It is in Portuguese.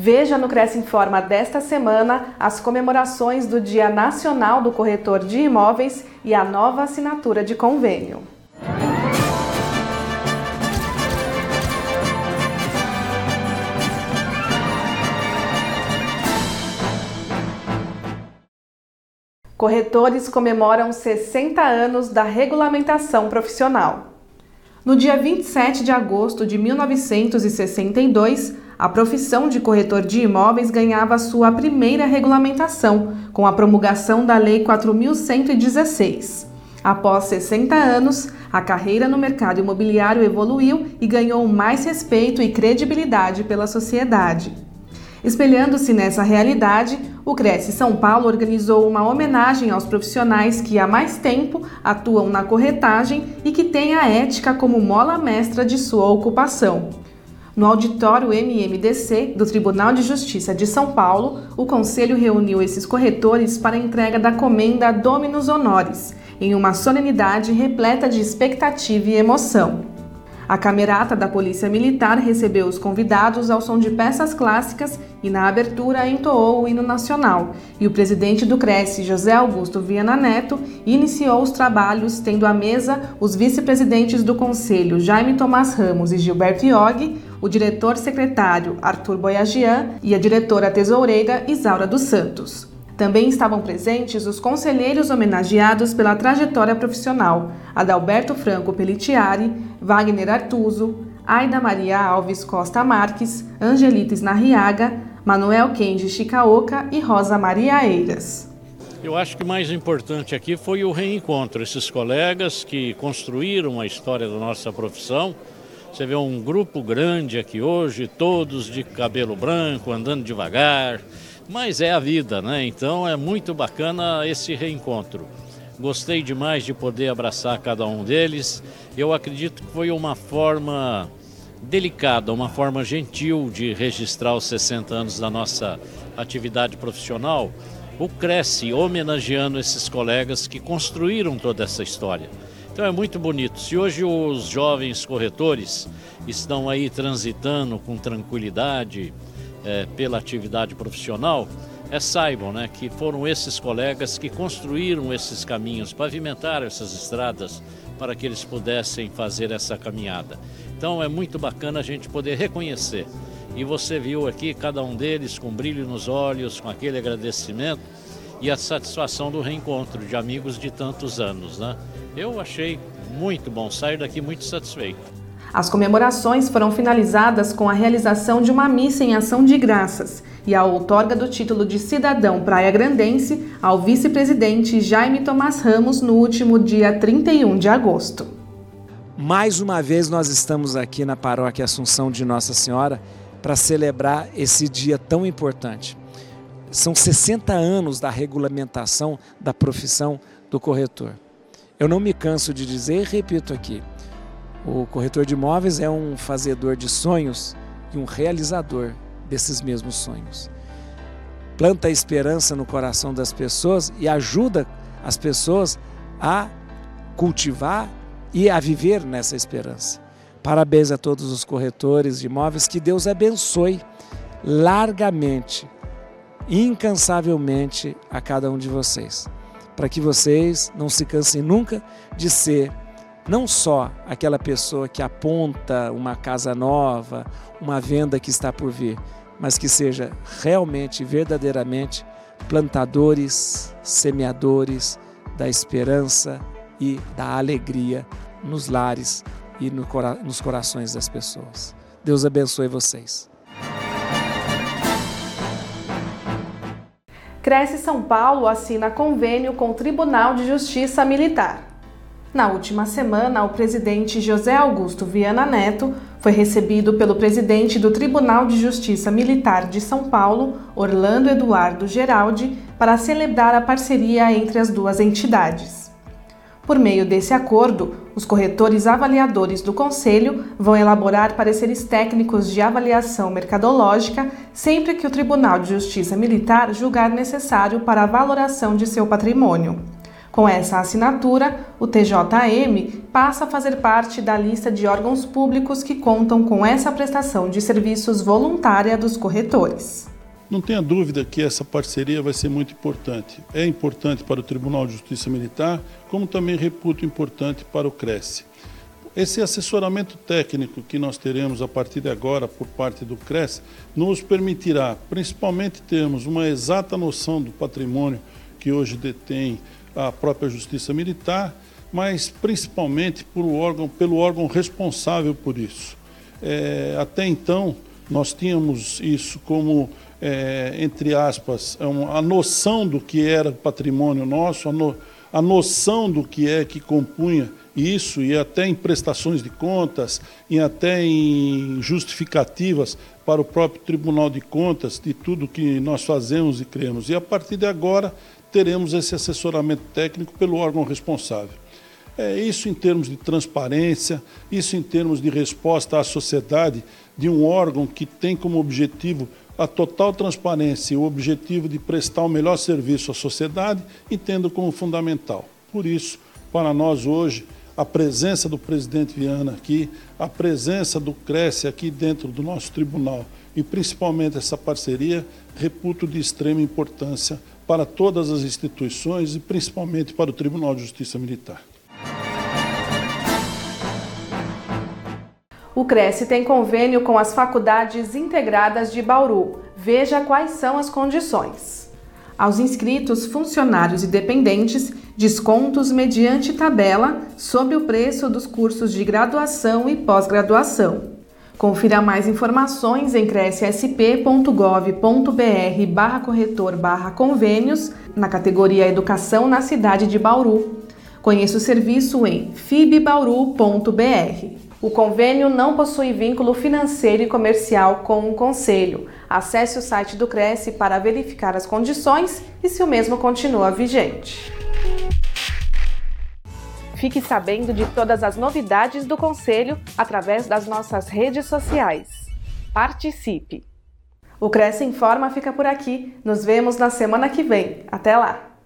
Veja no Cresce Informa desta semana as comemorações do Dia Nacional do Corretor de Imóveis e a nova assinatura de convênio. Corretores comemoram 60 anos da regulamentação profissional. No dia 27 de agosto de 1962, a profissão de corretor de imóveis ganhava sua primeira regulamentação, com a promulgação da Lei 4116. Após 60 anos, a carreira no mercado imobiliário evoluiu e ganhou mais respeito e credibilidade pela sociedade. Espelhando-se nessa realidade, o Cresce São Paulo organizou uma homenagem aos profissionais que há mais tempo atuam na corretagem e que têm a ética como mola mestra de sua ocupação. No auditório MMDC do Tribunal de Justiça de São Paulo, o Conselho reuniu esses corretores para a entrega da comenda Dominus Honoris, em uma solenidade repleta de expectativa e emoção. A camerata da Polícia Militar recebeu os convidados ao som de peças clássicas e, na abertura, entoou o hino nacional. E o presidente do Cresce, José Augusto Viana Neto, iniciou os trabalhos, tendo à mesa os vice-presidentes do Conselho, Jaime Tomás Ramos e Gilberto Iog, o diretor-secretário Arthur Boyagian e a diretora tesoureira Isaura dos Santos. Também estavam presentes os conselheiros homenageados pela trajetória profissional, Adalberto Franco Pellitiari, Wagner Artuso, Aida Maria Alves Costa Marques, Angelites Narriaga, Manuel Kenji Chicaoca e Rosa Maria Eiras. Eu acho que mais importante aqui foi o reencontro, esses colegas que construíram a história da nossa profissão, você vê um grupo grande aqui hoje, todos de cabelo branco, andando devagar, mas é a vida, né? Então é muito bacana esse reencontro. Gostei demais de poder abraçar cada um deles. Eu acredito que foi uma forma delicada, uma forma gentil de registrar os 60 anos da nossa atividade profissional. O Cresce homenageando esses colegas que construíram toda essa história. Então é muito bonito. Se hoje os jovens corretores estão aí transitando com tranquilidade é, pela atividade profissional, é, saibam né, que foram esses colegas que construíram esses caminhos, pavimentaram essas estradas para que eles pudessem fazer essa caminhada. Então é muito bacana a gente poder reconhecer. E você viu aqui cada um deles com brilho nos olhos, com aquele agradecimento e a satisfação do reencontro de amigos de tantos anos, né? Eu achei muito bom, sair daqui muito satisfeito. As comemorações foram finalizadas com a realização de uma missa em ação de graças e a outorga do título de cidadão praia grandense ao vice-presidente Jaime Tomás Ramos no último dia 31 de agosto. Mais uma vez nós estamos aqui na paróquia Assunção de Nossa Senhora para celebrar esse dia tão importante. São 60 anos da regulamentação da profissão do corretor. Eu não me canso de dizer e repito aqui: o corretor de imóveis é um fazedor de sonhos e um realizador desses mesmos sonhos. Planta a esperança no coração das pessoas e ajuda as pessoas a cultivar e a viver nessa esperança. Parabéns a todos os corretores de imóveis, que Deus abençoe largamente, incansavelmente a cada um de vocês para que vocês não se cansem nunca de ser não só aquela pessoa que aponta uma casa nova, uma venda que está por vir, mas que seja realmente, verdadeiramente plantadores, semeadores da esperança e da alegria nos lares e nos corações das pessoas. Deus abençoe vocês. Cresce São Paulo assina convênio com o Tribunal de Justiça Militar. Na última semana, o presidente José Augusto Viana Neto foi recebido pelo presidente do Tribunal de Justiça Militar de São Paulo, Orlando Eduardo Geraldi, para celebrar a parceria entre as duas entidades. Por meio desse acordo, os corretores avaliadores do Conselho vão elaborar pareceres técnicos de avaliação mercadológica sempre que o Tribunal de Justiça Militar julgar necessário para a valoração de seu patrimônio. Com essa assinatura, o TJM passa a fazer parte da lista de órgãos públicos que contam com essa prestação de serviços voluntária dos corretores. Não tenha dúvida que essa parceria vai ser muito importante. É importante para o Tribunal de Justiça Militar, como também reputo importante para o Cresce. Esse assessoramento técnico que nós teremos a partir de agora por parte do Cresce nos permitirá, principalmente, termos uma exata noção do patrimônio que hoje detém a própria Justiça Militar, mas principalmente por órgão, pelo órgão responsável por isso. É, até então, nós tínhamos isso como é, entre aspas, é a noção do que era patrimônio nosso, a, no, a noção do que é que compunha isso, e até em prestações de contas, e até em justificativas para o próprio Tribunal de Contas de tudo que nós fazemos e cremos. E a partir de agora teremos esse assessoramento técnico pelo órgão responsável. É isso em termos de transparência, isso em termos de resposta à sociedade de um órgão que tem como objetivo a total transparência e o objetivo de prestar o melhor serviço à sociedade, entendo como fundamental. Por isso, para nós hoje, a presença do presidente Viana aqui, a presença do Cresce aqui dentro do nosso tribunal e principalmente essa parceria, reputo de extrema importância para todas as instituições e principalmente para o Tribunal de Justiça Militar. O Cresce tem convênio com as faculdades integradas de Bauru. Veja quais são as condições. Aos inscritos, funcionários e dependentes, descontos mediante tabela sobre o preço dos cursos de graduação e pós-graduação. Confira mais informações em crescsp.gov.br barra corretor barra convênios na categoria Educação na cidade de Bauru. Conheça o serviço em fibbauru.br. O convênio não possui vínculo financeiro e comercial com o Conselho. Acesse o site do Cresce para verificar as condições e se o mesmo continua vigente. Fique sabendo de todas as novidades do Conselho através das nossas redes sociais. Participe! O Cresce Informa fica por aqui. Nos vemos na semana que vem. Até lá!